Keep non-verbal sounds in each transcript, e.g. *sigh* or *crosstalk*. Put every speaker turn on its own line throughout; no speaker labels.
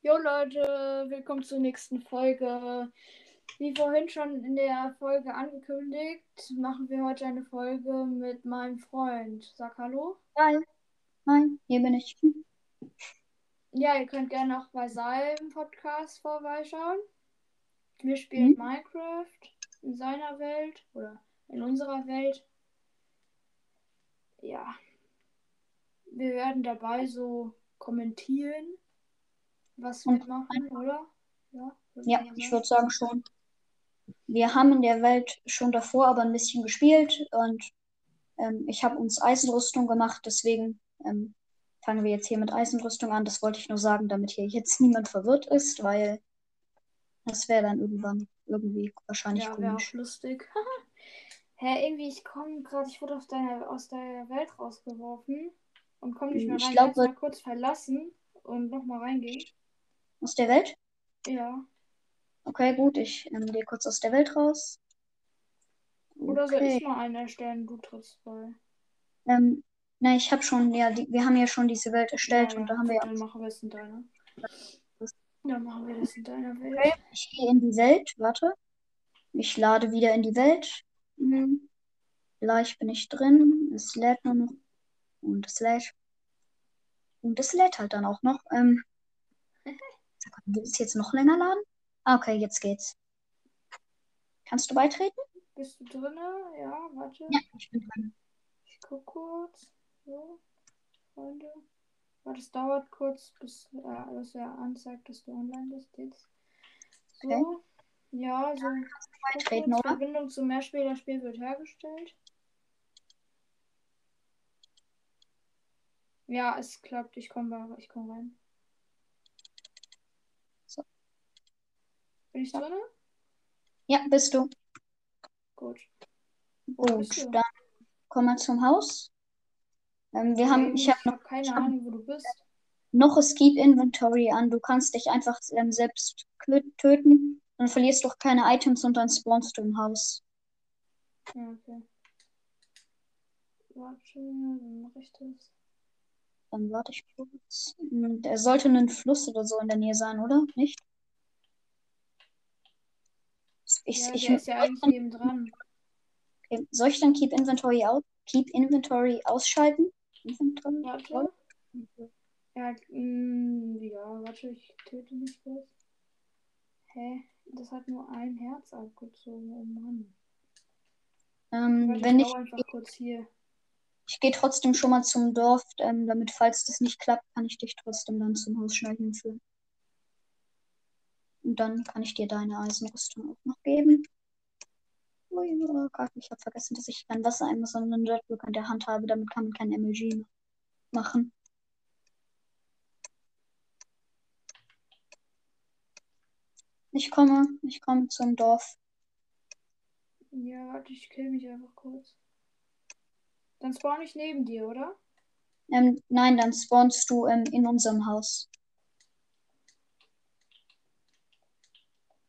Jo Leute, willkommen zur nächsten Folge. Wie vorhin schon in der Folge angekündigt, machen wir heute eine Folge mit meinem Freund. Sag Hallo.
Hi. Hi, hier bin ich.
Ja, ihr könnt gerne auch bei seinem Podcast vorbeischauen. Wir spielen
Mhm.
Minecraft in seiner Welt oder in unserer Welt. Ja. Wir werden dabei so kommentieren, was wir
Und
machen, oder? Ja,
Ja, ich würde sagen schon. Wir haben in der Welt schon davor aber ein bisschen gespielt und ähm, ich habe uns Eisenrüstung gemacht, deswegen ähm, fangen wir jetzt hier mit Eisenrüstung an. Das wollte ich nur sagen, damit hier jetzt niemand verwirrt ist, weil das wäre dann irgendwann irgendwie wahrscheinlich
Ja,
komisch.
lustig. *laughs* Hä, irgendwie, ich komme gerade, ich wurde aus deiner, aus der Welt rausgeworfen und komme nicht mehr
Ich
rein.
glaube-
du mal kurz verlassen und nochmal reingehen?
Aus der Welt?
Ja.
Okay, gut, ich ähm, gehe kurz aus der Welt raus.
Oder soll
Okay.
ich mal einen erstellen? Du trittst bei.
Ähm, na, ich habe schon, ja, die, wir haben ja schon diese Welt erstellt
ja,
und da haben wir ja
dann machen wir es in deiner. Dann machen wir das in deiner Welt.
Ich gehe in die Welt, warte. Ich lade wieder in die Welt. Hm. Gleich bin ich drin. Es lädt nur noch. Und es lädt. Und es lädt halt dann auch noch. Ähm, *laughs* will es jetzt noch länger laden? Ah, okay, jetzt geht's. Kannst du beitreten?
Bist du drinne? Ja, warte.
Ja, ich bin drin.
Ich guck kurz. So, Freunde. Warte, es dauert kurz, bis äh, alles ja anzeigt, dass du online bist jetzt. So.
Okay.
Ja, so.
Beitreten, oder?
Verbindung zum Mehrspielerspiel wird hergestellt. Ja, es klappt. Ich komme ich komm rein. Bin ich
Ja.
drinne?
Ja, bist du.
Gut.
Gut,
du?
dann komm mal zum Haus. Ähm, wir haben, ich habe noch,
keine Ahnung, wo du bist.
noch es Keep Inventory an. Du kannst dich einfach ähm, selbst töten. Dann verlierst du auch keine Items und dann spawnst du im Haus.
Ja, okay. Warte, dann mache ich das.
Dann warte ich kurz. Hm, Da sollte ein Fluss oder so in der Nähe sein, oder? Nicht? Ich,
ja,
ich,
ist ja eigentlich neben dran.
okay. Soll ich dann Keep Inventory aus, Keep Inventory ausschalten? Inventory?
Warte. Ja, mh, ja, warte, ich töte mich kurz. Hä? Das hat nur ein Herz abgezogen, oh Mann.
Ähm,
Warte,
wenn
ich
ich,
einfach kurz hier.
ich gehe trotzdem schon mal zum Dorf, ähm, damit, falls das nicht klappt, kann ich dich trotzdem dann zum Haus schnell hinführen. Und dann kann ich dir deine Eisenrüstung auch noch geben. Ui, oh Gott, ich habe vergessen, dass ich kein Wassereimer, sondern einen Dirtblock an der Hand habe. Damit kann man kein MLG machen. Ich komme, ich komme zum Dorf.
Ja, warte, ich kill mich einfach kurz. Dann spawn ich neben dir, oder?
Ähm, nein, dann spawnst du ähm, in unserem Haus.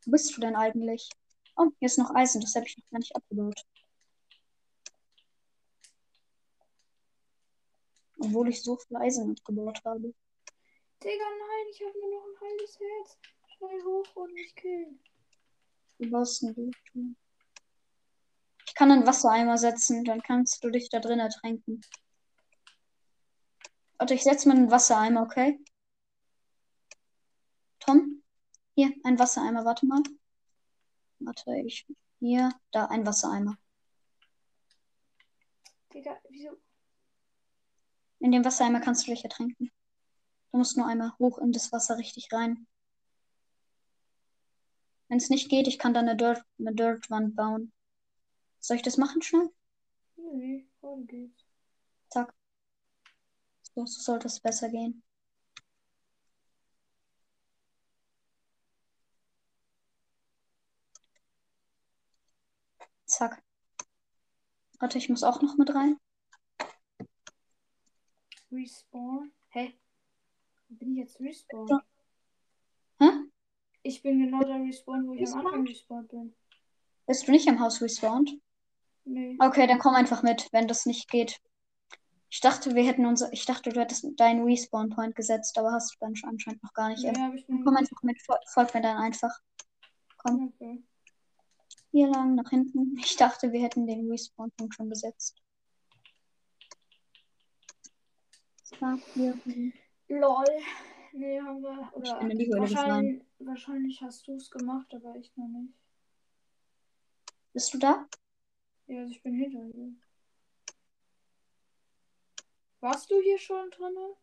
Wo bist du denn eigentlich? Oh, hier ist noch Eisen, das habe ich noch gar nicht abgebaut. Obwohl ich so viel Eisen abgebaut habe.
Digga, nein, ich habe nur noch ein halbes Herz. Schnell hoch und mich killen.
Du baust einen Bildschirm. Ich kann einen Wassereimer setzen, dann kannst du dich da drin ertränken. Warte, ich setze mal einen Wassereimer, okay? Tom? Hier, ein Wassereimer, warte mal. Warte, ich. Hier, da, ein Wassereimer.
Digga, wieso?
In dem Wassereimer kannst du dich ertränken. Du musst nur einmal hoch in das Wasser richtig rein. Wenn es nicht geht, ich kann da eine Dirt, eine Dirtwand bauen. Soll ich das machen schnell?
Nee, gerade geht's.
Zack. So, so sollte es besser gehen. Zack. Warte, ich muss auch noch mit rein.
Respawn. Hä? Bin ich jetzt respawned?
Ja. Hä?
Ich bin genau da respawned, wo ich am? Anfang respawned bin.
Bist du nicht am Haus respawned?
Nee.
Okay, dann komm einfach mit, wenn das nicht geht. Ich dachte, wir hätten unser, ich dachte, du hättest deinen Respawn Point gesetzt, aber hast du dann anscheinend noch gar nicht.
Nee,
Komm einfach mit, fol- folg mir dann einfach. Komm,
Okay.
Hier lang, nach hinten. Ich dachte, wir hätten den Respawn Punkt schon besetzt. Hier.
Lol. Nee, haben wir. Oder wahrscheinlich, wahrscheinlich hast du es gemacht, aber ich noch nicht.
Bist du da?
Ja, also ich bin hinter dir. Warst du hier schon drinne?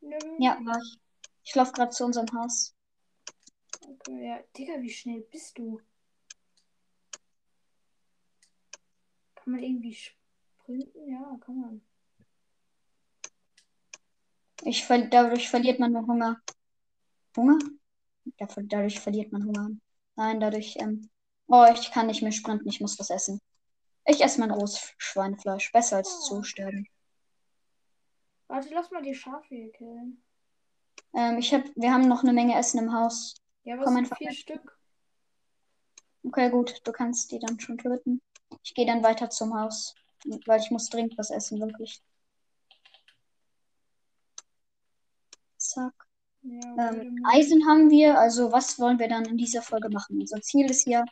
Nö.
Ja, war ich. Ich laufe gerade zu unserem Haus.
Okay, ja. Digga, wie schnell bist du? Kann man irgendwie sprinten? Ja, kann man.
Ich ver dadurch verliert man nur Hunger. Hunger? Dadurch verliert man Hunger. Nein, dadurch, ähm. Oh, ich kann nicht mehr sprinten, ich muss was essen. Ich esse mein rohes Schweinefleisch. Besser als
Oh.
zu sterben.
Warte, lass mal die Schafe hier killen.
Ähm, ich hab, wir haben noch eine Menge Essen im Haus.
Ja, aber
Komm
es sind
einfach
vier
mit.
Stück.
Okay, gut, du kannst die dann schon töten. Ich gehe dann weiter zum Haus, weil ich muss dringend was essen, wirklich. Zack.
Ja,
Ähm. Eisen haben wir, also was wollen wir dann in dieser Folge machen? Unser Ziel ist ja,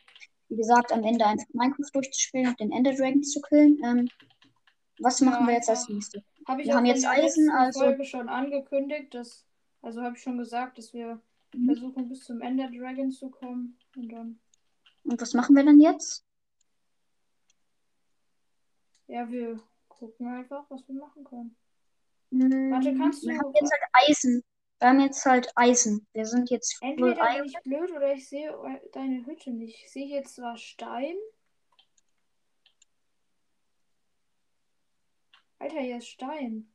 wie gesagt, am Ende einfach Minecraft durchzuspielen und den Ender Dragon zu killen. Ähm, was
Ja,
machen wir jetzt als nächstes?
Ich
wir haben jetzt Eisen, also-
Folge schon angekündigt, dass, also habe ich schon gesagt, dass wir
Mhm.
versuchen bis zum Ender Dragon zu kommen und dann,
Und was machen wir dann jetzt?
Ja, wir gucken einfach, was wir machen können.
Hm,
Warte, kannst
wir
du-
haben jetzt halt Eisen. Wir haben jetzt halt Eisen. Wir sind jetzt
Entweder bin ich blöd oder ich sehe deine Hütte nicht. Ich sehe hier zwar Stein. Alter, hier ist Stein.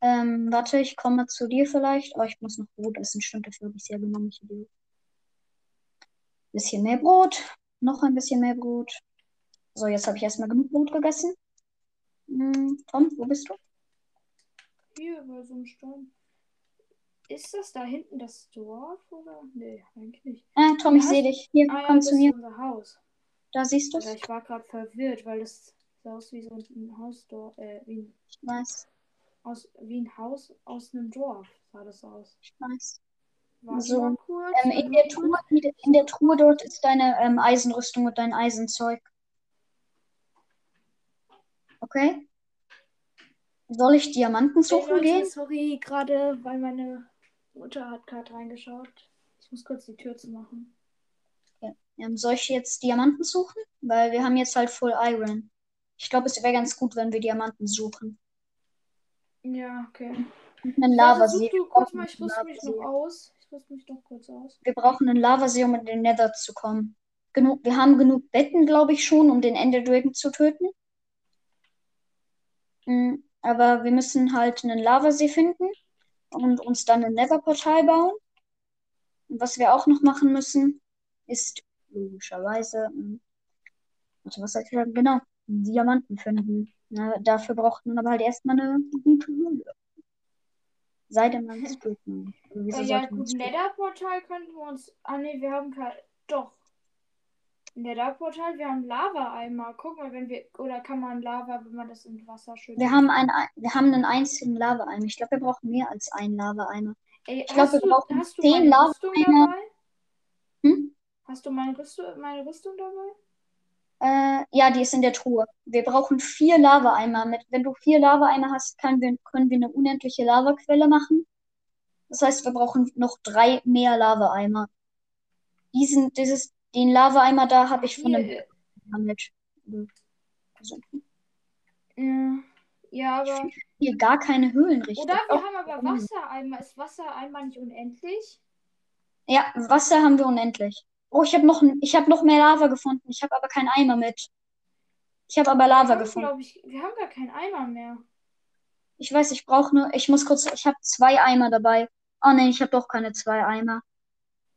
Ähm, warte, ich komme zu dir vielleicht. Oh, ich muss noch Brot essen. Stimmt, dafür habe ich ja genommen. Bisschen mehr Brot. Noch ein bisschen mehr Brot. So, jetzt habe ich erstmal genug Brot gegessen. Hm, Tom, wo bist du?
Hier bei so einem Stein. Ist das da hinten das Dorf oder? Nee, eigentlich nicht.
Äh, Tom, ich
Ja,
sehe dich. Hier,
Ah ja,
komm
das
zu
ist
mir.
unser Haus.
Da siehst du es.
ich war gerade verwirrt, weil das sah aus wie so ein Hausdorf, äh, wie ein,
Ich weiß,
aus, wie ein Haus aus einem Dorf sah das aus.
ich weiß. So. Ähm, in, der Truhe, in der Truhe dort ist deine ähm, Eisenrüstung und dein Eisenzeug. Okay? Soll ich Diamanten
Hey
suchen
Leute,
gehen?
sorry, gerade, weil meine Mutter hat gerade reingeschaut. Ich muss kurz die Tür zu machen.
Ähm, soll ich jetzt Diamanten suchen? Weil wir haben jetzt halt Full Iron. Ich glaube, es wäre ganz gut, wenn wir Diamanten suchen.
Ja, okay.
Und einen Lavasee. Wir
kurz
brauchen
mal, ich rüste mich noch aus. Ich rüste mich noch kurz aus.
Wir brauchen einen Lavasee, um in den Nether zu kommen. Genug, wir haben genug Betten, glaube ich, schon, um den Ender Dragon zu töten. Mm, Aber wir müssen halt einen Lavasee finden und uns dann ein Nether-Portal bauen. Und was wir auch noch machen müssen, ist logischerweise, warte, was soll ich sagen? Genau, Diamanten finden. Na, dafür braucht man aber halt erstmal eine gute Höhle. Sei denn man ist Brickman. Also
Äh, ja,
man
gut,
Spirit-
Nether-Portal könnten wir uns. Ah, nee, wir haben kein. Doch. Nether-Portal, wir haben Lava-Eimer. Guck mal, wenn wir. Oder kann man Lava, wenn man das in Wasser schüttet?
Wir haben, ein, wir haben einen einzigen Lava-Eimer. Ich glaube, wir brauchen mehr als einen Lava-Eimer. Ich glaub,
hast
wir
du,
brauchen
hast
zehn Lava-Eimer.
dabei?
Hm?
Hast du meine Rüstung, meine Rüstung dabei?
Äh, ja, die ist in der Truhe. Wir brauchen vier Lava-Eimer. Mit, wenn du vier Lava-Eimer hast, können wir, können wir eine unendliche Lavaquelle machen. Das heißt, wir brauchen noch drei mehr Lava-Eimer. Diesen, dieses, den Lava-Eimer da habe ich von einem gesammelt. Also,
Ja, ja, aber.
hier gar keine Höhlen richtig.
Oder wir haben aber
haben wir.
Wassereimer. Ist Wassereimer nicht unendlich?
Ja, Wasser haben wir unendlich. Oh, ich habe noch, ich hab noch mehr Lava gefunden. Ich habe aber keinen Eimer mit. Ich habe aber
Wir
Lava
haben,
gefunden.
glaube ich, wir haben gar keinen Eimer mehr.
Ich weiß, ich brauche nur, ich muss kurz, ich habe zwei Eimer dabei. Oh nee, ich habe doch keine zwei Eimer.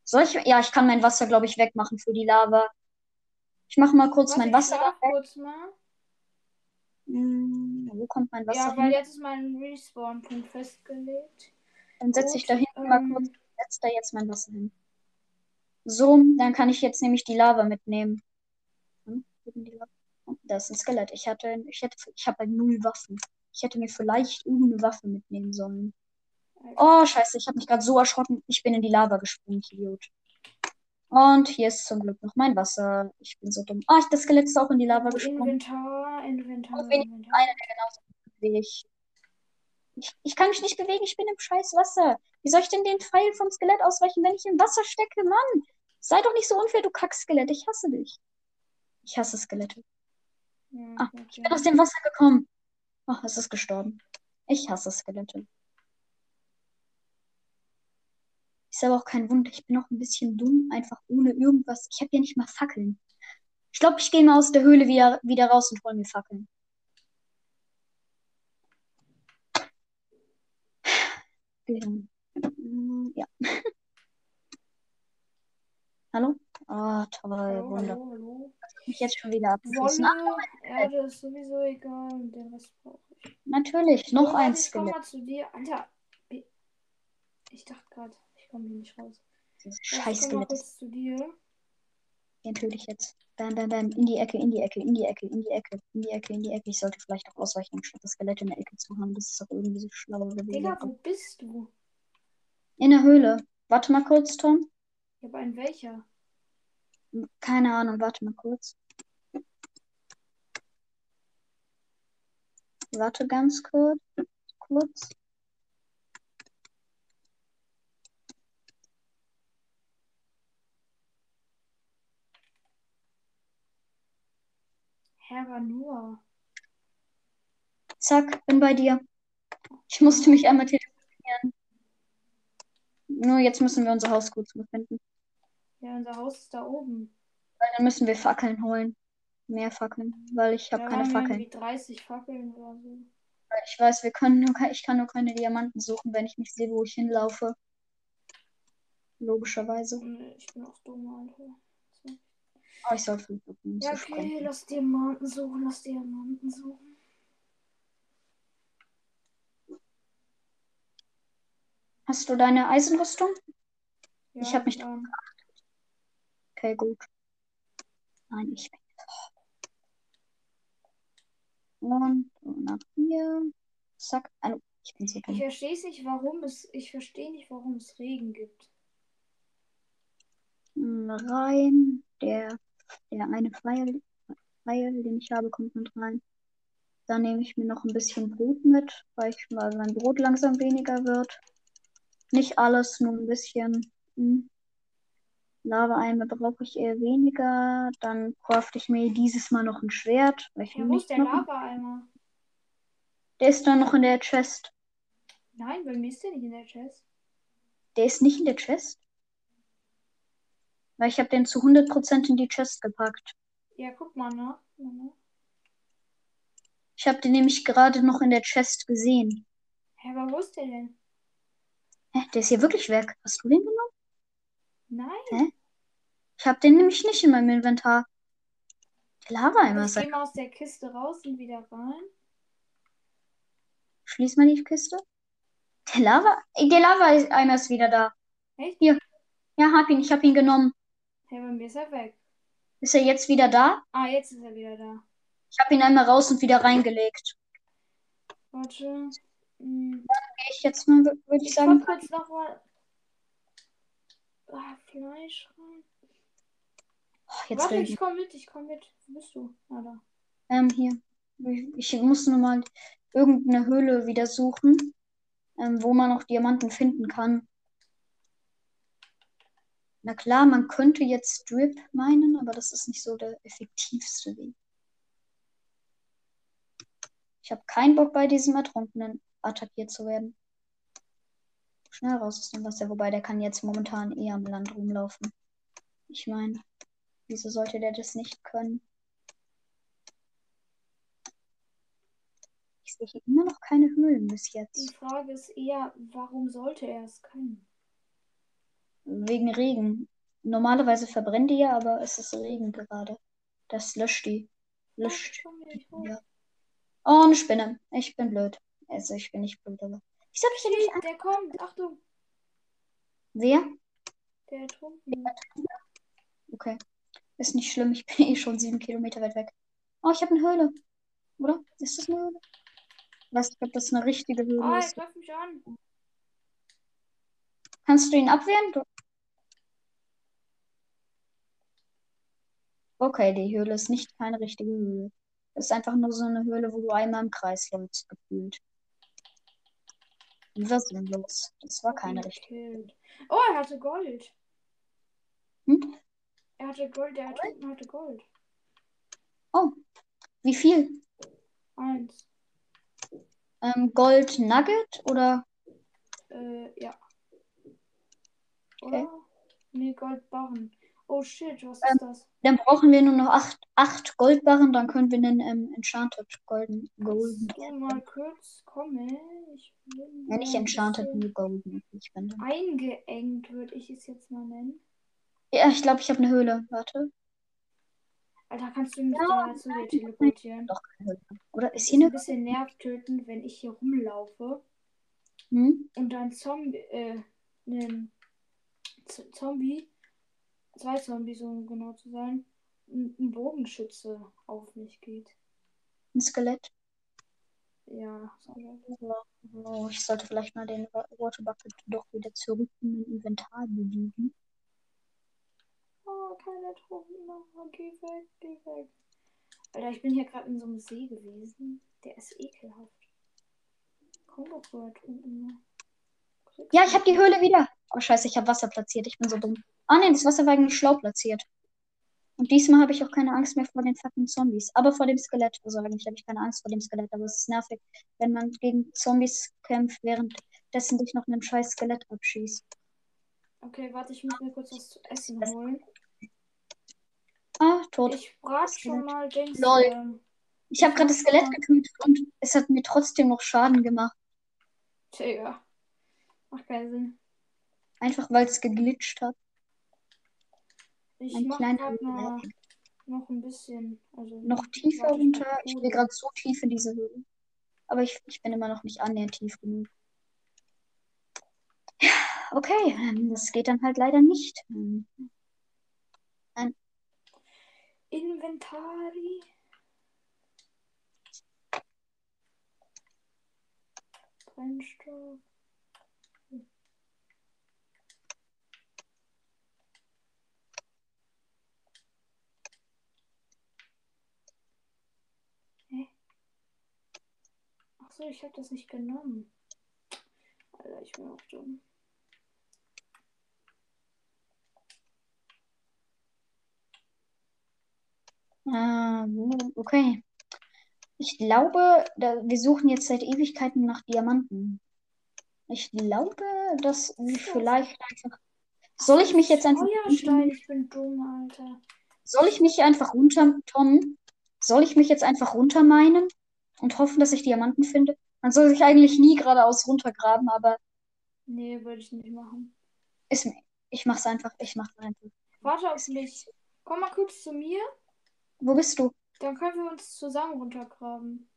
Soll ich, ja, ich kann mein Wasser, glaube ich, wegmachen für die Lava. Ich mache mal kurz
Warte,
mein
ich
Wasser da weg.
kurz mal.
Hm, wo kommt mein Wasser
Ja, weil
hin?
jetzt ist mein Respawn-Punkt festgelegt.
Dann setze ich da hinten mal
ähm,
kurz, setze da jetzt mein Wasser hin. So, dann kann ich jetzt nämlich die Lava mitnehmen. Hm, Lava? Das ist ein Skelett. Ich hatte, ich hätte, ich habe halt null Waffen. Ich hätte mir vielleicht irgendeine Waffe mitnehmen sollen. Oh, scheiße, ich habe mich gerade so erschrocken. Ich bin in die Lava gesprungen, Idiot. Und hier ist zum Glück noch mein Wasser. Ich bin so dumm. Ah, das Skelett ist auch in die Lava gesprungen.
Inventar, Inventar,
Und
Inventar.
einer, der genauso wie ich. ich. Ich kann mich nicht bewegen, ich bin im scheiß Wasser. Wie soll ich denn den Pfeil vom Skelett ausweichen, wenn ich im Wasser stecke? Mann, sei doch nicht so unfair, du Kackskelett. Ich hasse dich. Ich hasse Skelette.
Ja,
Ah. Ich bin aus dem Wasser gekommen. Ach, es ist gestorben. Ich hasse Skelette. Ist aber auch kein Wunder. Ich bin auch ein bisschen dumm, einfach ohne irgendwas. Ich habe ja nicht mal Fackeln. Ich glaube, ich gehe mal aus der Höhle wieder, wieder raus und hole mir Fackeln. Gehirn. Mm, Ja. *laughs* Hallo? Ah, toll,
Hallo,
Wunder.
hallo, hallo.
Mich jetzt schon wieder abgeschossen. Ah,
Wolle, Erde ist sowieso egal und den Rest brauche ich.
natürlich, noch
Oh,
ein
warte, Ich komm
Skelett.
mal zu dir. Alter. Ich dachte gerade, ich komme hier nicht raus.
Scheiß
ich
Skelett.
zu dir.
Den töte ich jetzt. Bam, bam, bam. In die Ecke, in die Ecke, in die Ecke, in die Ecke, in die Ecke, in die Ecke. Ich sollte vielleicht auch ausweichen, anstatt das Skelett in der Ecke zu haben. Das ist doch irgendwie so schlauer gewesen.
Digga, wo bist du?
In der Höhle. Warte mal kurz, Tom.
Ja, aber in welcher?
Keine Ahnung, warte mal kurz. Warte ganz kurz. Kurz.
Herr war nur.
Zack, bin bei dir. Ich musste mich einmal telefonieren. Nur jetzt müssen wir unser Haus kurz mal finden.
Ja, unser Haus ist da oben.
Weil dann müssen wir Fackeln holen. Mehr Fackeln. Weil ich habe keine
waren
Fackeln.
irgendwie 30 Fackeln oder so.
Ich weiß, wir können nur, ich kann nur keine Diamanten suchen, wenn ich nicht sehe, wo ich hinlaufe. Logischerweise.
Ich bin auch dumm, Alter.
Aber ich soll versuchen,
Ja, okay,
springen.
lass Diamanten suchen, lass Diamanten suchen.
Hast du deine Eisenrüstung?
Ja,
Ich hab mich
ähm,
Okay, gut. Nein, ich bin. Und nach hier. Zack. Hallo. Ich bin so
Ich verstehe nicht, warum es. Ich verstehe nicht, warum es Regen gibt.
Hm, Rein. Der, der eine Pfeil, Pfeil, den ich habe, kommt mit rein. Dann nehme ich mir noch ein bisschen Brot mit, weil ich weil mein Brot langsam weniger wird. Nicht alles, nur ein bisschen. Hm. Lava-Eimer brauche ich eher weniger. Dann crafte ich mir dieses Mal noch ein Schwert. Weil ich
Ja, wo
nicht
ist der. Lava-Eimer?
Der ist dann noch in der Chest.
Nein, bei mir ist der nicht in der Chest.
Der ist nicht in der Chest. Weil ich habe den zu 100% in die Chest gepackt.
Ja, guck mal nach. Mhm.
Ich habe den nämlich gerade noch in der Chest gesehen.
Hä, aber wo ist der denn?
Hä, der ist hier wirklich weg. Hast du den genommen?
Nein.
Ich habe den nämlich nicht in meinem Inventar. Der Lava-Eimer
Ich
ist
gehe
weg.
mal aus der Kiste raus und wieder rein.
Schließ mal die Kiste. Der Lava, der Lava-Eimer ist wieder da.
Echt?
Hier. Ja, hab ihn. Ich habe ihn genommen.
Hä, bei mir ist er weg.
Ist er jetzt wieder da?
Ah, jetzt ist er wieder da.
Ich habe ihn einmal raus und wieder reingelegt.
Warte. Hm.
Gehe ich jetzt mal, würde ich
Ich
sagen.
guck kurz noch mal. Ah, Fleisch rein.
Oh, jetzt
Warte,
regnet
ich komm mit, ich komm mit. Wo bist du? Ah, da.
Ähm, hier. Ich, ich muss nur mal irgendeine Höhle wieder suchen, ähm, wo man noch Diamanten finden kann. Na klar, man könnte jetzt Drip meinen, aber das ist nicht so der effektivste Weg. Ich habe keinen Bock, bei diesem Ertrunkenen attackiert zu werden. Schnell raus aus dem Wasser, wobei der kann jetzt momentan eher am Land rumlaufen. Ich meine, wieso sollte der das nicht können? Ich sehe hier immer noch keine Höhlen bis
Die
jetzt.
Frage ist eher, warum sollte er es können?
Wegen Regen. Normalerweise verbrennen die ja, aber es ist Regen gerade. Das löscht die. Löscht. Ja. Oh, eine Spinne. Ich bin blöd. Also ich bin nicht blöd, aber. Ich sag ich ja nicht an.
Der kommt, Achtung,
Wer?
der ertrunken.
Okay. Ist nicht schlimm, ich bin *laughs* eh schon sieben Kilometer weit weg. Oh, ich habe eine Höhle. Oder? Ist das eine Höhle? Ich weiß nicht, ob das eine richtige Höhle
Ah, er
ist.
greift mich an.
Kannst du ihn abwehren? Okay, die Höhle ist nicht keine richtige Höhle. Das ist einfach nur so eine Höhle, wo du einmal im Kreis läufst, gefühlt. Wie war sinnlos. Das war keine richtige.
Gekillt. Oh, er hatte Gold.
Hm?
Er hatte Gold, der Ertrunkene hatte Gold.
Wie viel?
Eins.
Ähm, Gold Nugget oder?
Äh, ja. Oder? Nee, Goldbarren. Oh shit, was
Ähm,
ist das?
Dann brauchen wir nur noch acht, acht Goldbarren, dann können wir einen ähm, Enchanted Golden Golden.
Du mal kurz kommen? Ich bin
Ja, nicht
ein
Enchanted, nur Golden. Ich bin.
Eingeengt, würde ich es jetzt mal nennen.
Ja, ich glaube, ich habe eine Höhle. Warte.
Alter, kannst du mich
Ja,
da zu dir teleportieren?
Doch keine Höhle. Oder ist
ist
hier
ein
eine?
bisschen nervtötend, wenn ich hier rumlaufe
Hm?
und dann Zombie, äh, ein Z Zombie, zwei Zombies, um genau zu sein, ein Bogenschütze auf mich geht.
Ein Skelett.
Ja, so.
Oh, ich sollte vielleicht mal den Wa- Water Bucket doch wieder zurück in mein Inventar bewegen.
Oh, keine Truppen. Oh, geh weg, geh weg. Alter, ich bin hier gerade in so einem See gewesen. Der ist ekelhaft. Komm doch.
Ja, ich habe die Höhle wieder. Oh, scheiße, ich habe Wasser platziert. Ich bin so dumm. Ah, nee, das Wasser war eigentlich schlau platziert. Und diesmal habe ich auch keine Angst mehr vor den fucking Zombies. Aber vor dem Skelett. Also eigentlich habe ich keine Angst vor dem Skelett. Aber es ist nervig, wenn man gegen Zombies kämpft, währenddessen dich noch einem scheiß Skelett abschießt.
Okay, warte, ich muss mir kurz was zu essen holen.
Ah, tot.
Ich brat
Skelett.
schon mal Dings.
Lol.
Ähm,
Ich habe gerade das Skelett getötet und es hat mir trotzdem noch Schaden gemacht.
Digga. Macht keinen Sinn.
Einfach weil es geglitscht hat.
Ich
Ein
mach
kleiner
noch, noch ein bisschen. Also
Noch tiefer runter. Ich gehe gerade so tief in diese Höhle. Aber ich, ich bin immer noch nicht annähernd tief genug. Ja, okay. ähm, Das geht dann halt leider nicht. Ähm,
Inventory. Brennstoff. So, ich habe das nicht genommen. Alter, ich bin auch dumm.
Ah, okay. Ich glaube, da, wir suchen jetzt seit Ewigkeiten nach Diamanten. Ich glaube, dass wir vielleicht einfach. Soll ich mich jetzt einfach.
Feuerstein, ich bin dumm, Alter.
Soll ich mich einfach runter, Tom? Soll ich mich jetzt einfach runtermeinen und hoffen, dass ich Diamanten finde? Man soll sich eigentlich nie geradeaus runtergraben, aber
Nee, würde ich nicht machen.
ist, mir- ich mach's einfach. Ich mach's einfach.
Warte auf mich. Komm mal kurz zu mir,
Wo bist du?
dann können wir uns zusammen runtergraben.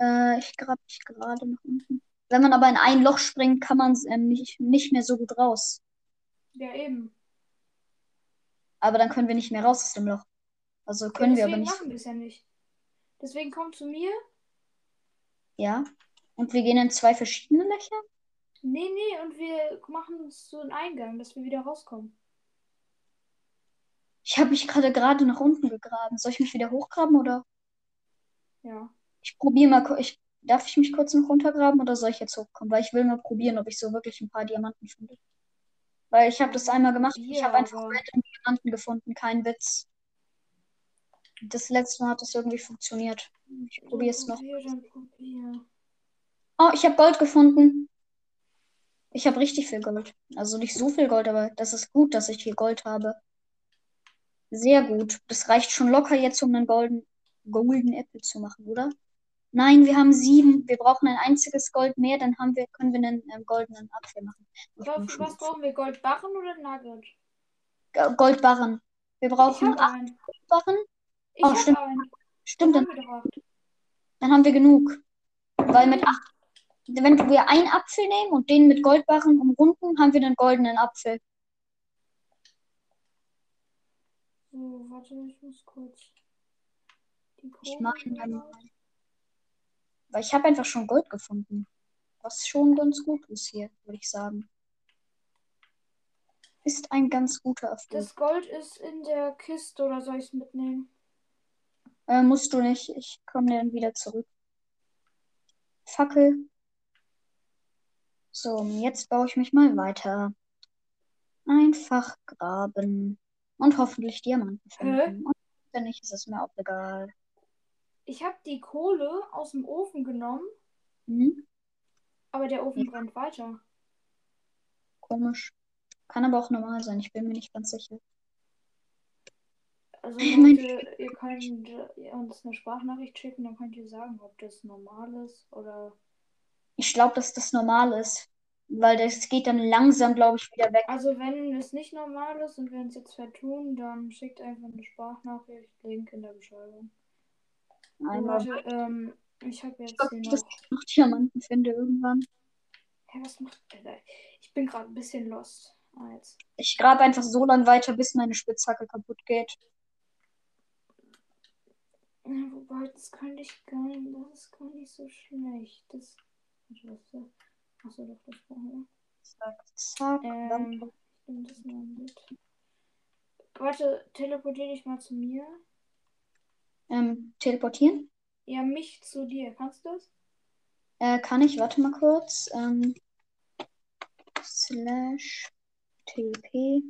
Äh, ich grab mich gerade nach unten. Wenn man aber in ein Loch springt, kann man ähm, nicht, nicht mehr so gut raus.
Ja, eben.
Aber dann können wir nicht mehr raus aus dem Loch. Also
Ja,
können wir aber nicht.
machen wir es ja nicht. Deswegen komm zu mir.
Ja. Und wir gehen in zwei verschiedene Löcher?
Nee, nee, und wir machen uns so einen Eingang, dass wir wieder rauskommen.
Ich habe mich gerade gerade nach unten gegraben. Soll ich mich wieder hochgraben oder?
Ja.
Ich probiere mal. Ich, darf ich mich kurz noch runtergraben oder soll ich jetzt hochkommen? Weil ich will mal probieren, ob ich so wirklich ein paar Diamanten finde. Weil ich habe das einmal gemacht. Ich
Probier,
habe einfach
aber-
Diamanten gefunden. Kein Witz. Das letzte Mal hat das irgendwie funktioniert. Ich probiere es noch. Oh, ich habe Gold gefunden. Ich habe richtig viel Gold. Also nicht so viel Gold, aber das ist gut, dass ich hier Gold habe. Sehr gut. Das reicht schon locker jetzt, um einen golden, golden Apple zu machen, oder? Nein, wir haben sieben. Wir brauchen ein einziges Gold mehr, dann haben wir, können wir einen ähm, goldenen Apfel machen. Bin
Was, brauchen wir? Goldbarren oder Nugget?
Goldbarren. Wir brauchen acht. Goldbarren.
Ich
Oh, stimmt.
einen.
Stimmt,
Dann
dann,
haben wir
genug. Weil mit acht, wenn wir einen Apfel nehmen und den mit Goldbarren umrunden, haben wir einen goldenen Apfel.
So, warte, ich muss kurz.
Ich mache
wieder
dann mal. Weil ich habe einfach schon Gold gefunden. Was schon ganz gut ist hier, würde ich sagen. Ist ein ganz guter Erfolg.
Das Gold ist in der Kiste oder soll ich es mitnehmen?
Äh, musst du nicht. Ich komme dann wieder zurück. Fackel. So, jetzt baue ich mich mal weiter. Einfach graben. Und hoffentlich Diamanten finden. Und wenn nicht, ist es mir auch egal.
Ich habe die Kohle aus dem Ofen genommen,
Hm?
aber der Ofen brennt weiter.
Komisch. Kann aber auch normal sein. Ich bin mir nicht ganz sicher.
Also Leute, ihr könnt uns eine Sprachnachricht schicken, dann könnt ihr sagen, ob das normal ist oder.
Ich glaube, dass das normal ist. Weil das geht dann langsam, glaube ich, wieder weg.
Also wenn es nicht normal ist und wir uns jetzt vertun, dann schickt einfach eine Sprachnachricht, Link in der Beschreibung.
Einmal.
Leute, ähm, ich habe
Ich
jetzt hier
nicht, dass
noch.
ich noch Diamanten finde irgendwann.
Hä, was macht. Alter, Ich bin gerade ein bisschen lost. Ah.
Ich grabe einfach so lange weiter, bis meine Spitzhacke kaputt geht.
Ja, wobei, das könnte ich gar nicht. Das ist gar nicht so schlecht. Das. Achso, doch, das brauchen wir.
Zack, zack.
Ähm, ich nehme das mal mit. Warte, teleportier dich mal zu mir.
Ähm, teleportieren?
Ja, mich zu dir. Kannst du das?
Äh, kann ich? Warte mal kurz. Ähm, slash TP.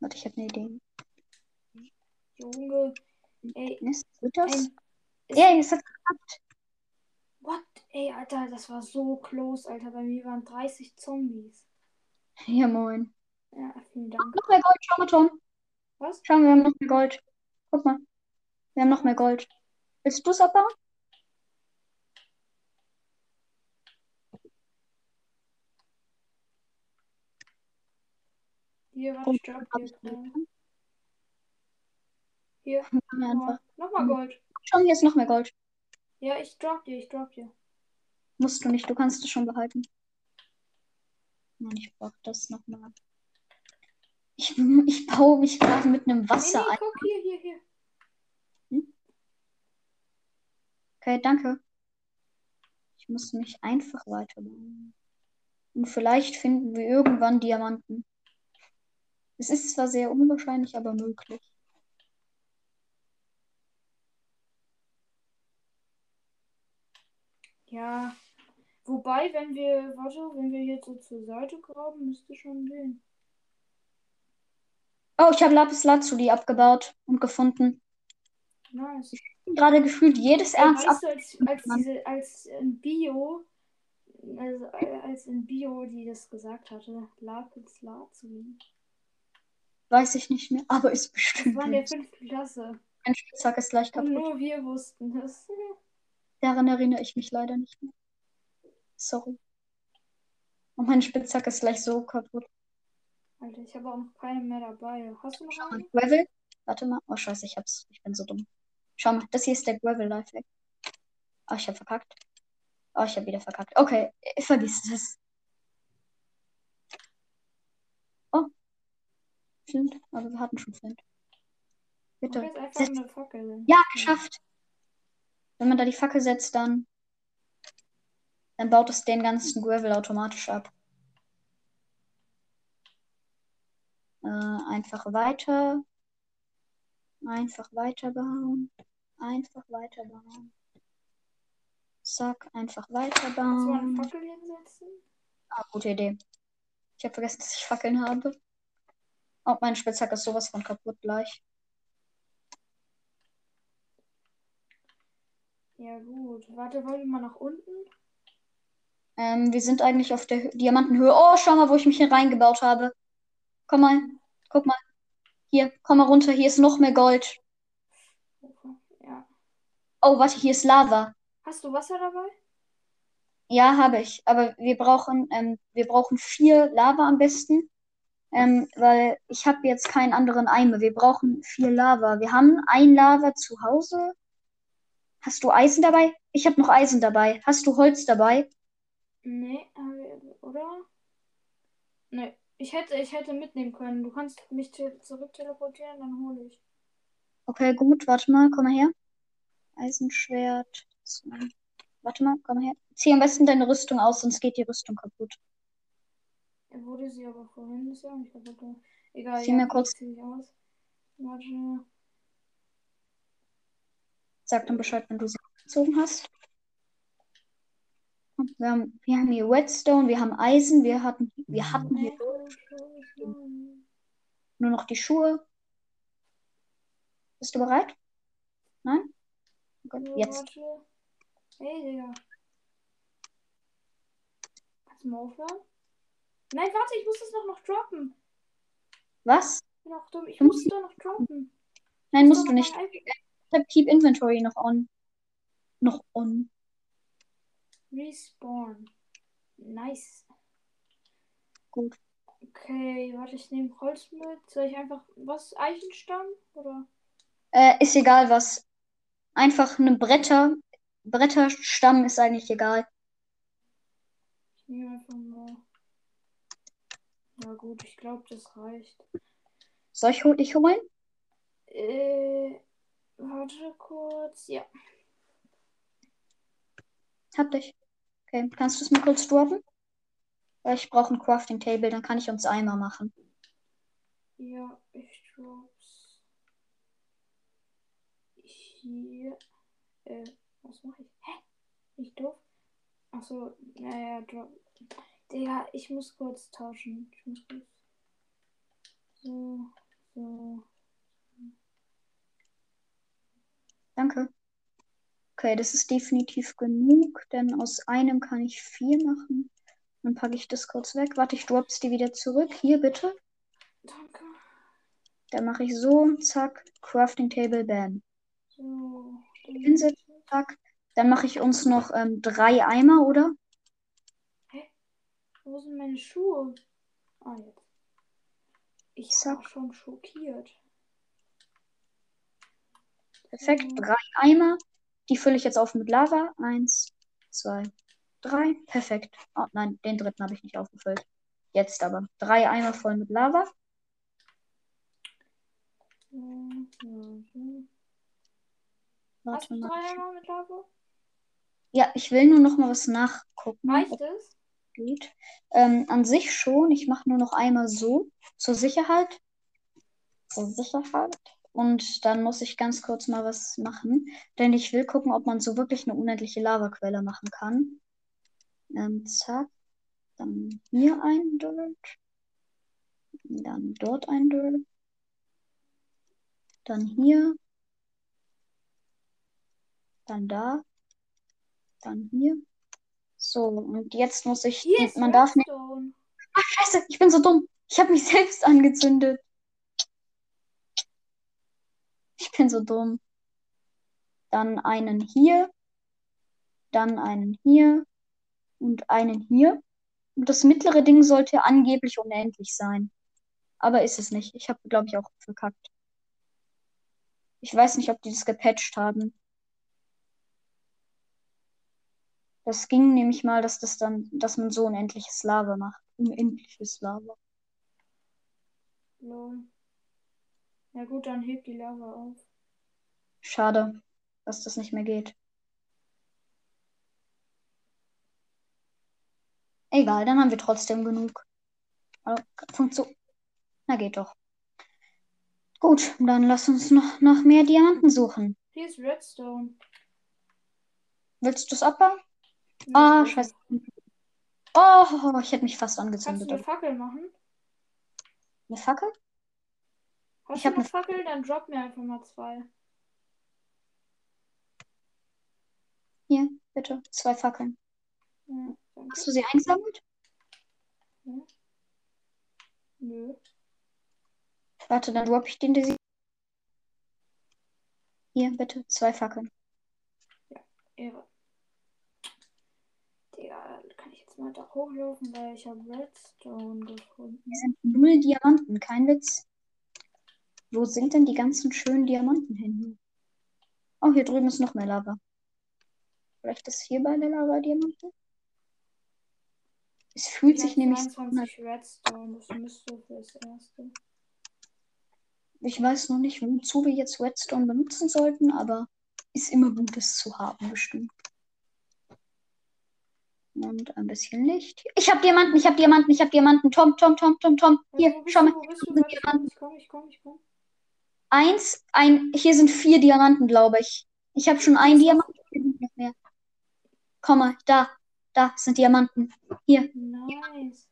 Warte, ich habe eine Idee.
Junge. Ey,
Ist das?
ein. Ist,
Ja, es hat geklappt.
What? Ey, Alter, das war so close, Alter. Bei mir waren 30 Zombies.
Ja, moin.
Ja, vielen Dank.
Noch mehr Gold, schau mal, Tom.
Was?
Schau, wir haben noch mehr Gold. Guck mal. Wir haben noch mehr Gold. Willst du es abbauen?
Hier, warte, ich drop
Hab
dir
ich
gerade. Hier, nochmal. Nochmal Gold.
Schau, hier ist noch mehr Gold.
Ja, ich drop dir, ich drop dir.
Musst du nicht, du kannst es schon behalten. Nein, ich brauche das nochmal. Ich, ich baue mich gerade mit einem
Nee,
Wasser
nee,
ein.
guck, hier, hier, hier.
Okay, danke. Ich muss mich einfach weiterbauen. Und vielleicht finden wir irgendwann Diamanten. Es ist zwar sehr unwahrscheinlich, aber möglich.
Ja. Wobei, wenn wir, warte, wenn wir jetzt so zur Seite graben, müsste schon gehen.
Oh, ich habe Lapis Lazuli abgebaut und gefunden.
Nice.
Gerade gefühlt jedes Ernst ab.
als, als diese, als in Bio, also als in Bio, die das gesagt hatte, Lapis Lazuli.
Weiß ich nicht mehr, aber ist
Das
bestimmt.
war in der fünften Klasse.
Mein Spitzhack ist leicht
Und
kaputt.
nur wir wussten das. *laughs*
Daran erinnere ich mich leider nicht mehr. Sorry. Und mein Spitzhack ist gleich so kaputt.
Alter, ich habe auch noch keine mehr dabei. Hast du noch
Schau
einen?
Gravel. Warte mal. Oh, scheiße, ich hab's. Ich bin so dumm. Schau mal, das hier ist der Gravel Lifehack. Oh, ich hab verkackt. Oh, ich hab wieder verkackt. Okay, äh, vergiss das. Oh. Flint. Aber wir hatten schon Flint. Bitte. Ja, geschafft. Wenn man da die Fackel setzt, dann, dann baut es den ganzen Gravel automatisch ab. Äh, einfach weiter. Einfach weiterbauen. Einfach weiterbauen. Zack, einfach
Kannst du mal eine. Fackel hinsetzen?
Ah, gute Idee. Ich habe vergessen, dass ich Fackeln habe. Oh, mein Spitzhack ist sowas von kaputt gleich.
Ja, gut. Warte, wollen wir mal nach unten?
Ähm, wir sind eigentlich auf der Hö- Diamantenhöhe. Oh, schau mal, wo ich mich hier reingebaut habe. Komm mal, guck mal. Hier, komm mal runter. Hier ist noch mehr Gold.
Ja.
Oh, warte, hier ist Lava.
Hast du Wasser dabei?
Ja, habe ich. Aber wir brauchen, ähm, wir brauchen vier Lava am besten. Ähm, weil ich habe jetzt keinen anderen Eimer. Wir brauchen vier Lava. Wir haben ein Lava zu Hause. Hast du Eisen dabei? Ich habe noch Eisen dabei. Hast du Holz dabei?
Nee, wir- oder? Nee. Ich hätte, ich hätte mitnehmen können. Du kannst mich te zurück teleportieren, dann hole ich.
Okay, gut, warte mal, komm mal her. Eisenschwert. Warte mal, komm mal her. Zieh am besten deine Rüstung aus, sonst geht die Rüstung kaputt.
Er wurde sie aber vorhin, ist ja nicht kaputt. Egal,
Zieh
ja,
mir kurz-
zieh aus. Warte.
Sag dann Bescheid, wenn du sie gezogen hast. Wir haben, wir haben hier Whetstone, wir haben Eisen, wir hatten, wir hatten hier nur noch die Schuhe. Bist du bereit? Nein?
So,
jetzt.
Hey, Digga. Kannst du mal aufhören? Nein, warte, ich muss das noch, noch droppen.
Was?
Ich bin auch dumm. Ich muss es doch noch droppen.
Nein,
muss
musst du nicht.
mein Ei-
Ich hab Keep Inventory noch on. Noch on.
Respawn. Nice.
Gut.
Okay, warte, ich nehme Holz mit. Soll ich einfach. Was? Eichenstamm? Oder?
Äh, ist egal was. Einfach eine Bretter. Bretterstamm ist eigentlich egal.
Ich nehme einfach mal. Na gut, ich glaube, das reicht.
Soll ich hol- dich holen?
Äh. Warte kurz. Ja.
Hab dich. Okay, kannst du es mir kurz droppen? Weil ich brauche ein Crafting Table, dann kann ich uns Eimer machen.
Ja, ich drop's. Hier. Äh, was mache ich? Hä? Nicht doof? Achso, naja, drop. Digga, ich muss kurz tauschen. Ich muss kurz. So, so.
Danke. Okay, das ist definitiv genug, denn aus einem kann ich vier machen. Dann packe ich das kurz weg. Warte, ich drops die wieder zurück. Hier bitte.
Danke.
Dann mache ich so, zack, Crafting Table, bam.
So. dann-
Hinsetzen. Zack. Dann mache ich uns noch ähm, drei Eimer, oder?
Wo sind meine Schuhe? Ah, jetzt. Ich
Zack.
schon schockiert.
Perfekt.
Mhm.
Drei Eimer. Die fülle ich jetzt auf mit Lava. Eins, zwei, drei. Perfekt. Oh nein, den dritten habe ich nicht aufgefüllt. Jetzt aber. Drei Eimer voll mit Lava.
So, so. Hast
Warte
du drei einmal mit Lava?
Ja, ich will nur noch mal was nachgucken.
Reicht es?
geht. Ähm, an sich schon. Ich mache nur noch einmal so. Zur Sicherheit. Zur Sicherheit. Und dann muss ich ganz kurz mal was machen. Denn ich will gucken, ob man so wirklich eine unendliche Lavaquelle machen kann. Ähm, zack. Dann hier ein Dirt. Dann dort ein Dirt. Dann hier. Dann da. Dann hier. So, und jetzt muss ich.
Hier
man darf nicht. Ach, scheiße, ich bin so dumm. Ich habe mich selbst angezündet. Ich bin so dumm. Dann einen hier. Dann einen hier. Und einen hier. Und das mittlere Ding sollte angeblich unendlich sein. Aber ist es nicht. Ich habe, glaube ich, auch verkackt. Ich weiß nicht, ob die das gepatcht haben. Das ging nämlich mal, dass das dann, dass man so unendliches Lava macht. Unendliches Lava.
Lol. Ja gut, dann hebt die Lava auf.
Schade, dass das nicht mehr geht. Egal, dann haben wir trotzdem genug. Funktion. Na geht doch. Gut, dann lass uns noch nach mehr Diamanten suchen.
Hier ist Redstone.
Willst du es abbauen? Ah,
weiß
scheiße. Oh, ich hätte mich fast
Kannst du
angezündet.
eine Fackel machen?
Eine Fackel?
Hast
Ich
du eine Fackel? Dann drop mir einfach mal zwei.
Hier, bitte. Zwei Fackeln.
Ja.
Hast du sie eingesammelt?
Nö.
Warte, dann droppe ich den dir. sie- Hier, bitte. Zwei Fackeln.
Ehre. Digga, kann ich jetzt mal da hochlaufen, weil ich habe Redstone gefunden.
Hier sind null Diamanten, kein Witz. Wo sind denn die ganzen schönen Diamanten hin? Oh, hier drüben ist noch mehr Lava. Vielleicht ist hier bei der Lava Diamanten? Es fühlt
Ich
sich nämlich so an,
22 Redstone, das müsste fürs erste.
Ich weiß noch nicht, wozu wir jetzt Redstone benutzen sollten, aber ist immer gut, es zu haben, bestimmt. Und ein bisschen Licht. Ich habe Diamanten, ich habe Diamanten, ich habe Diamanten. Tom, Tom, Tom, Tom, Tom. Hier, schau mal.
Ich
Diamanten.
komm, ich komm, ich komm, ich komm.
Eins, ein, hier sind vier Diamanten, glaube ich. Ich habe schon einen Diamant, hier sind noch mehr. Komm mal, da, da sind Diamanten. Hier,
Nice.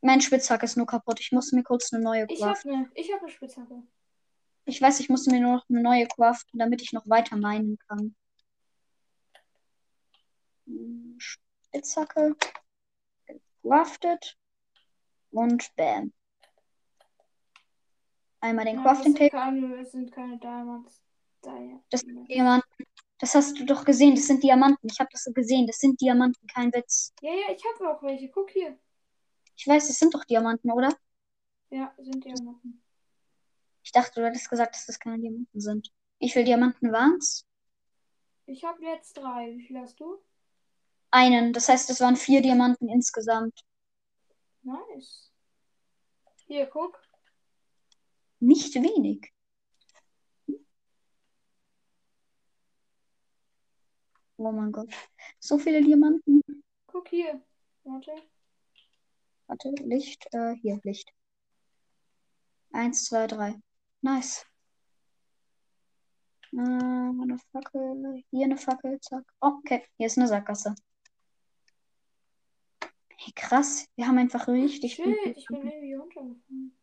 mein Spitzhack ist nur kaputt. Ich muss mir kurz eine neue
Ich
craften.
ich hab ne Spitzhacke.
Ich weiß, ich muss mir nur noch eine neue craften, damit ich noch weiter meinen kann. Spitzhacke. Crafted. Und bam. Einmal den
Ja,
Crafting Table.
keine, das sind keine Diamonds. Diamonds.
Das sind Diamanten. Das hast du doch gesehen. Das sind Diamanten. Ich habe das so gesehen. Das sind Diamanten, kein Witz.
Ja, ja, ich hab auch welche. Guck hier.
Ich weiß, das sind doch Diamanten, oder?
Ja, sind Diamanten.
Ich dachte, du hättest gesagt, dass das keine Diamanten sind. Wie viele Diamanten waren's?
Ich hab jetzt drei. Wie viel hast du?
Einen. Das heißt, es waren vier Diamanten insgesamt.
Nice. Hier, guck.
Nicht wenig. Oh mein Gott. So viele Diamanten.
Guck hier. Warte.
Warte, Licht. Äh, hier, Licht. Eins, zwei, drei. Nice. Äh, eine Fackel. Hier eine Fackel. Zack. Okay, hier ist eine Sackgasse. Hey, krass. Wir haben einfach richtig
Shit, ich bin irgendwie runtergefallen.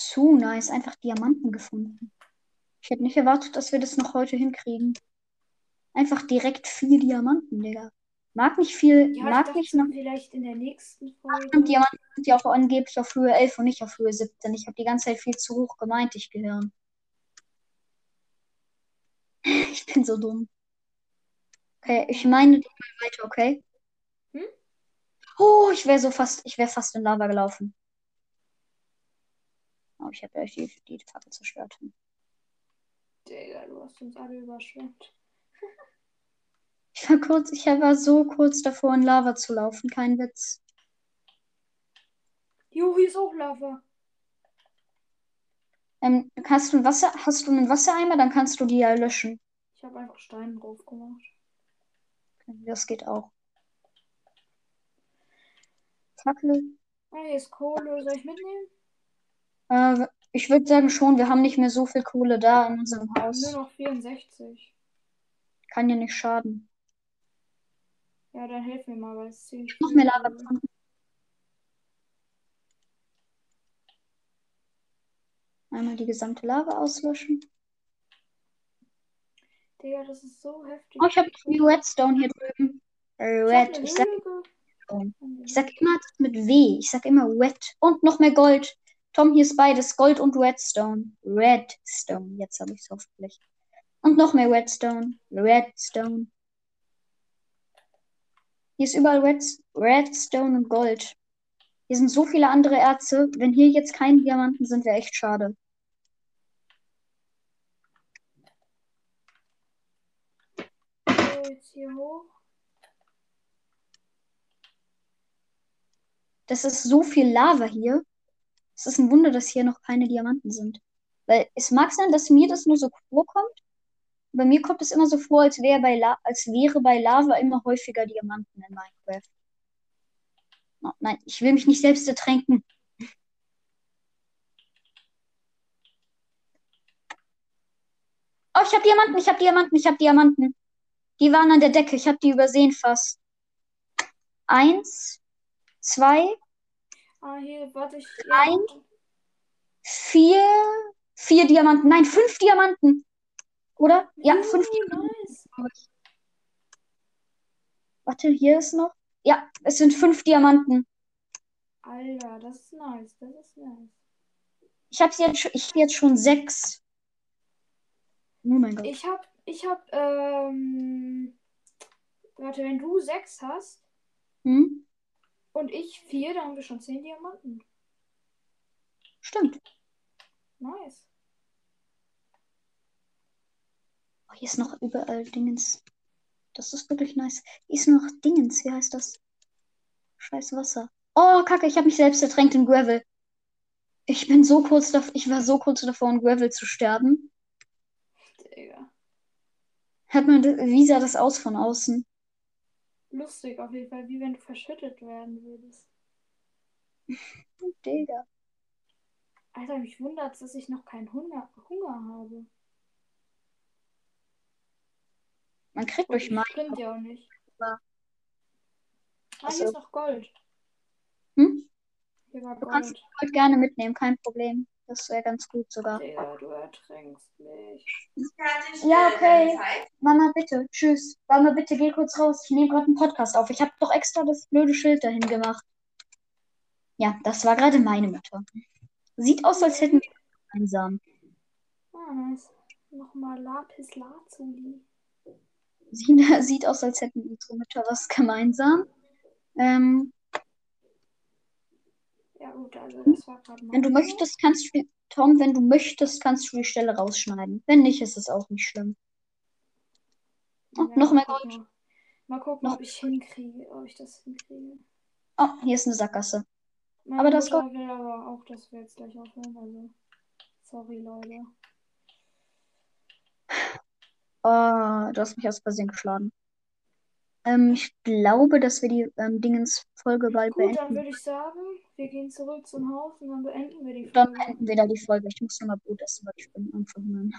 Zu nice. Einfach Diamanten gefunden. Ich hätte nicht erwartet, dass wir das noch heute hinkriegen. Einfach direkt vier Diamanten, Digga. Mag nicht viel,
Ja,
mag nicht noch.
vielleicht in der nächsten Folge.
Und Diamanten sind ja auch angeblich auf Höhe 11 und nicht auf Höhe 17. Ich habe die ganze Zeit viel zu hoch gemeint, ich Gehirn. *laughs* Ich bin so dumm. Okay, ich meine dich mal weiter, okay?
Hm?
Oh, ich wäre so fast, ich wäre fast in Lava gelaufen. Oh, ich habe euch die, die Fackel zerstört.
Digga, du hast uns alle überschwemmt.
Ich war kurz, ich war so kurz davor, in Lava zu laufen, kein Witz.
Hier ist auch Lava.
Ähm, hast du ein Wasser, hast du einen Wassereimer, dann kannst du die ja löschen.
Ich habe einfach Steine drauf gemacht.
Das geht auch. Fackel.
Hier ist Kohle. Soll ich mitnehmen?
Äh, ich würde sagen schon, wir haben nicht mehr so viel Kohle da in unserem
Nur
Haus.
noch 64.
Kann ja nicht schaden.
Ja, dann hilf mir mal, weil es ziemlich
Noch mehr Lava gefunden. Einmal die gesamte Lava auslöschen.
Digga, das ist so heftig.
Oh, ich habe die Redstone hier drüben. Red. Ich sag, ich sag immer das mit W. Ich sag immer Red. Und noch mehr Gold. Tom, hier ist beides. Gold und Redstone. Redstone. Jetzt habe ich es hoffentlich. Und noch mehr Redstone. Redstone. Hier ist überall Red, Redstone und Gold. Hier sind so viele andere Erze. Wenn hier jetzt keine Diamanten sind, wäre echt schade.
Jetzt hier hoch.
Das ist so viel Lava hier. Es ist ein Wunder, dass hier noch keine Diamanten sind. Weil es mag sein, dass mir das nur so vorkommt. Bei mir kommt es immer so vor, als wäre bei, als wäre bei Lava immer häufiger Diamanten in Minecraft. Oh, nein, ich will mich nicht selbst ertränken. Oh, ich habe Diamanten, ich habe Diamanten, ich habe Diamanten. Die waren an der Decke, ich habe die übersehen fast. Eins, zwei,
Ah, hier, warte, ich.
Nein. vier, vier Diamanten. Nein, fünf Diamanten. Oder? Ja,
Juhu,
fünf Diamanten.
nice.
Warte, hier ist noch. Ja, es sind fünf Diamanten.
Alter, das ist nice. Das ist nice.
Ich habe jetzt, ich hab jetzt schon sechs. Oh mein Gott.
Ich hab, ich hab, ähm. Warte, wenn du sechs hast
Hm?
Und ich vier, dann haben wir schon zehn Diamanten.
Stimmt.
Nice.
Oh, hier ist noch überall Dingens. Das ist wirklich nice. Hier ist noch Dingens. Wie heißt das? Scheiß Wasser. Oh, Kacke, ich habe mich selbst ertränkt in Gravel. Ich bin so kurz davor, ich war so kurz davor, in Gravel zu sterben.
Digga.
Hat man, wie sah das aus von außen?
Lustig auf jeden Fall, wie wenn du verschüttet werden würdest. *laughs*
Digga.
Alter, mich wundert dass ich noch keinen Hunger, Hunger habe.
Man kriegt
Und
durch Minecraft.
sprint ja auch nicht.
Aber-
Ah, hier ist noch Gold.
Hm?
Hier war
Du kannst
Gold.
Gold gerne mitnehmen, kein Problem. Das wäre ganz gut sogar.
Digga, du ertränkst mich.
Ja, okay. Mama, bitte. Tschüss. Mama, bitte geh kurz raus. Ich nehme gerade einen Podcast auf. Ich habe doch extra das blöde Schild dahin gemacht. Ja, das war gerade meine Mutter. Sieht aus, als hätten wir gemeinsam.
Ah, nice. Nochmal Lapis Lazuli.
Sieht, *laughs* sieht aus, als hätten unsere Mütter was gemeinsam. Ähm,
Ja gut, also das war gerade
wenn du möchtest, kannst du, Tom, wenn du möchtest, kannst du die Stelle rausschneiden. Wenn nicht, ist es auch nicht schlimm. Oh,
Ja,
noch mehr
mal
Gold.
Mal gucken,
Noch-
ob ich hinkriege, ob ich das hinkriege.
Oh, hier ist eine Sackgasse.
Meine
Aber das
Mutter will aber auch, dass wir jetzt gleich aufhören. Also, sorry, Leute.
Oh, du hast mich aus Versehen geschlagen. Ähm, ich glaube, dass wir die ähm, Dingens-Folge bald
Gut, dann
beenden.
würde ich sagen, wir gehen zurück zum Haus und dann beenden wir die
Dann
Folge.
beenden wir da die Folge. Ich muss nochmal Brot essen, weil ich bin am Verhungern.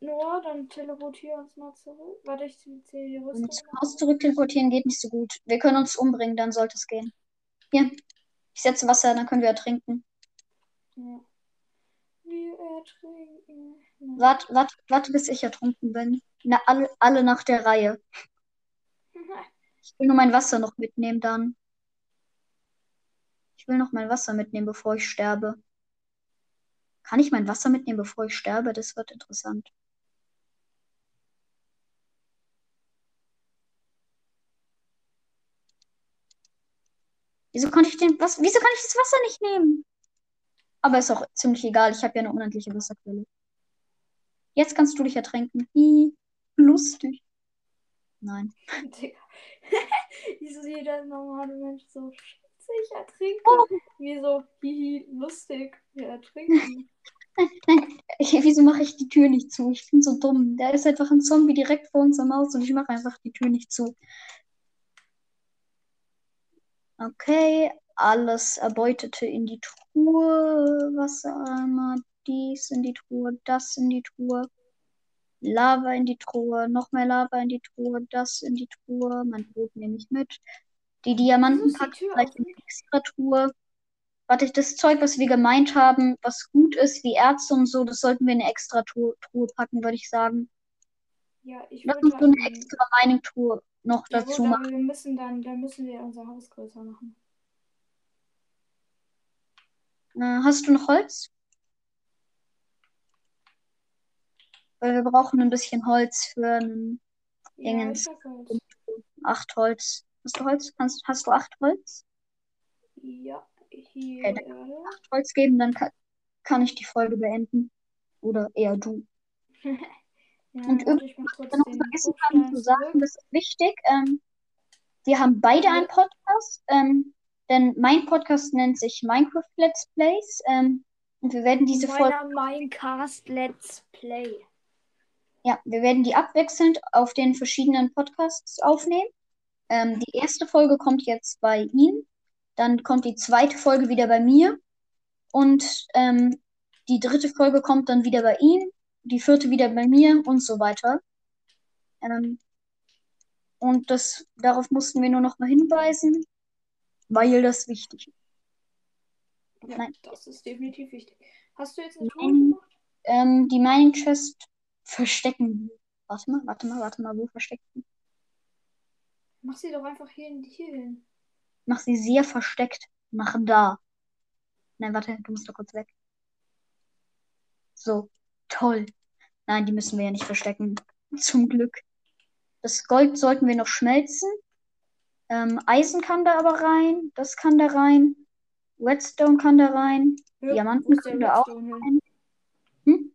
Noah, dann teleportier uns mal zurück. Warte, ich ziehe die Rüstung.
Und zum Haus
aus.
zurück teleportieren geht nicht so gut. Wir können uns umbringen, dann sollte es gehen. Hier, ich setze Wasser, dann können wir ertrinken.
Ja. Wir ertrinken.
Warte, warte, warte, bis ich ertrunken bin. Na, alle, alle nach der Reihe. *laughs* Ich will nur mein Wasser noch mitnehmen dann. Ich will noch mein Wasser mitnehmen, bevor ich sterbe. Kann ich mein Wasser mitnehmen, bevor ich sterbe? Das wird interessant. Wieso konnte ich den was? Wieso kann ich das Wasser nicht nehmen? Aber ist auch ziemlich egal. Ich habe ja eine unendliche Wasserquelle. Jetzt kannst du dich ertränken. Hi, lustig. Nein. *laughs*
Wieso jeder normale Mensch so ich ertrinke.
Oh.
Wie so, hihi, lustig, wir ertrinken.
Nein, *laughs* nein. Ich, wieso mache ich die Tür nicht zu? Ich bin so dumm. Da ist einfach ein Zombie direkt vor unserem Haus und ich mache einfach die Tür nicht zu. Okay, alles Erbeutete in die Truhe. Wassereimer, dies in die Truhe, das in die Truhe. Lava in die Truhe, noch mehr Lava in die Truhe, das in die Truhe. Mein Brot nehme ich mit. Die Diamanten ich
Tür
gleich in die Extra-Truhe. Warte, das Zeug, was wir gemeint haben, was gut ist, wie Ärzte und so, das sollten wir in eine Extra-Truhe Truhe packen, würde ich sagen.
Ja, ich
Lass
würde
uns so eine extra Mining-Truhe noch
ja,
dazu
gut,
machen.
wir müssen dann, dann müssen wir unser Haus größer machen.
Äh, hast du noch Holz? Weil wir brauchen ein bisschen Holz für einen
Ja,
Dingens.
ich
acht Holz. Hast du Holz? Kannst, hast du acht Holz?
Ja, hier,
Okay. Acht Holz geben, dann kann, kann ich die Folge beenden. Oder eher du. *laughs*
Ja,
Und
kurz
noch vergessen haben zu sagen, das ist wichtig. Ähm, wir haben beide
Ja.
einen Podcast, ähm, denn mein Podcast nennt sich Minecraft Let's Plays. Ähm, und wir werden diese Folge,
Minecast Let's Play.
ja, wir werden die abwechselnd auf den verschiedenen Podcasts aufnehmen. Ähm, die erste Folge kommt jetzt bei ihm, dann kommt die zweite Folge wieder bei mir und ähm, die dritte Folge kommt dann wieder bei ihm, die vierte wieder bei mir und so weiter. Ähm, und das, darauf mussten wir nur noch mal hinweisen, weil das wichtig ist.
Ja,
Nein.
das ist definitiv wichtig. Hast du jetzt eine Truhe
Nein.
gemacht?
Ähm, die Mining Chest verstecken. Warte mal, warte mal, warte mal, wo versteckt die?
Mach sie doch einfach hier, in- hier hin.
Mach sie sehr versteckt. Mach da. Nein, warte, du musst da kurz weg. So, toll. Nein, die müssen wir ja nicht verstecken. *laughs* Zum Glück. Das Gold sollten wir noch schmelzen. Ähm, Eisen kann da aber rein. Das kann da rein. Redstone kann da rein.
Ja,
Diamanten können da auch rein. Hm?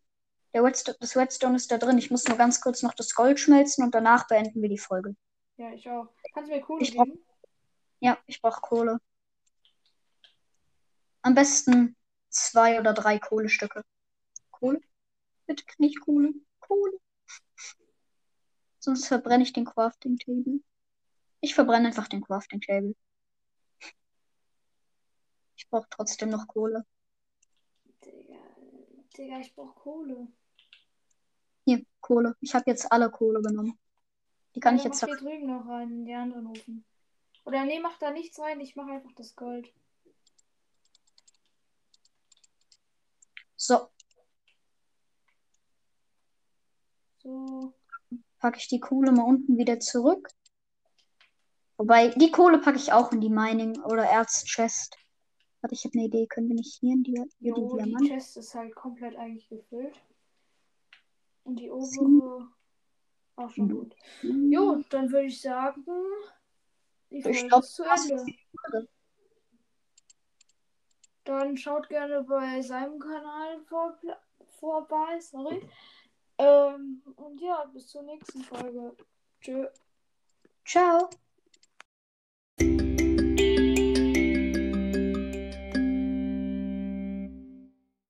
Der Redstone, das Redstone ist da drin. Ich muss nur ganz kurz noch das Gold schmelzen und danach beenden wir die Folge.
Ja, ich auch. Kannst du mir Kohle
Ich brauch-
geben?
Ja, ich brauche Kohle. Am besten zwei oder drei Kohlestücke. Kohle? Bitte nicht Kohle. Kohle. Sonst verbrenne ich den Crafting Table. Ich verbrenne einfach den Crafting Table. Ich brauche trotzdem noch Kohle.
Digga, Digga, ich brauch Kohle.
Hier, Kohle. Ich habe jetzt alle Kohle genommen. Die kann
Ja,
ich jetzt.
mach hier drüben noch rein, in die anderen Ofen. Oder nee, mach da nichts rein, ich mach einfach das Gold.
So,
So.
packe ich die Kohle mal unten wieder zurück. Wobei, die Kohle packe ich auch in die Mining- oder Erzchest. Warte, ich habe eine Idee. Können wir nicht hier, in die, hier die
Jo, die? Chest ist halt komplett eigentlich gefüllt. Und die obere auch schon gut. Jo, dann würde ich sagen, die Folge
glaub,
ist zu Ende. Dann schaut gerne bei seinem Kanal vor, vorbei, sorry. Ähm, und ja, bis zur nächsten Folge. Tschö.
Ciao.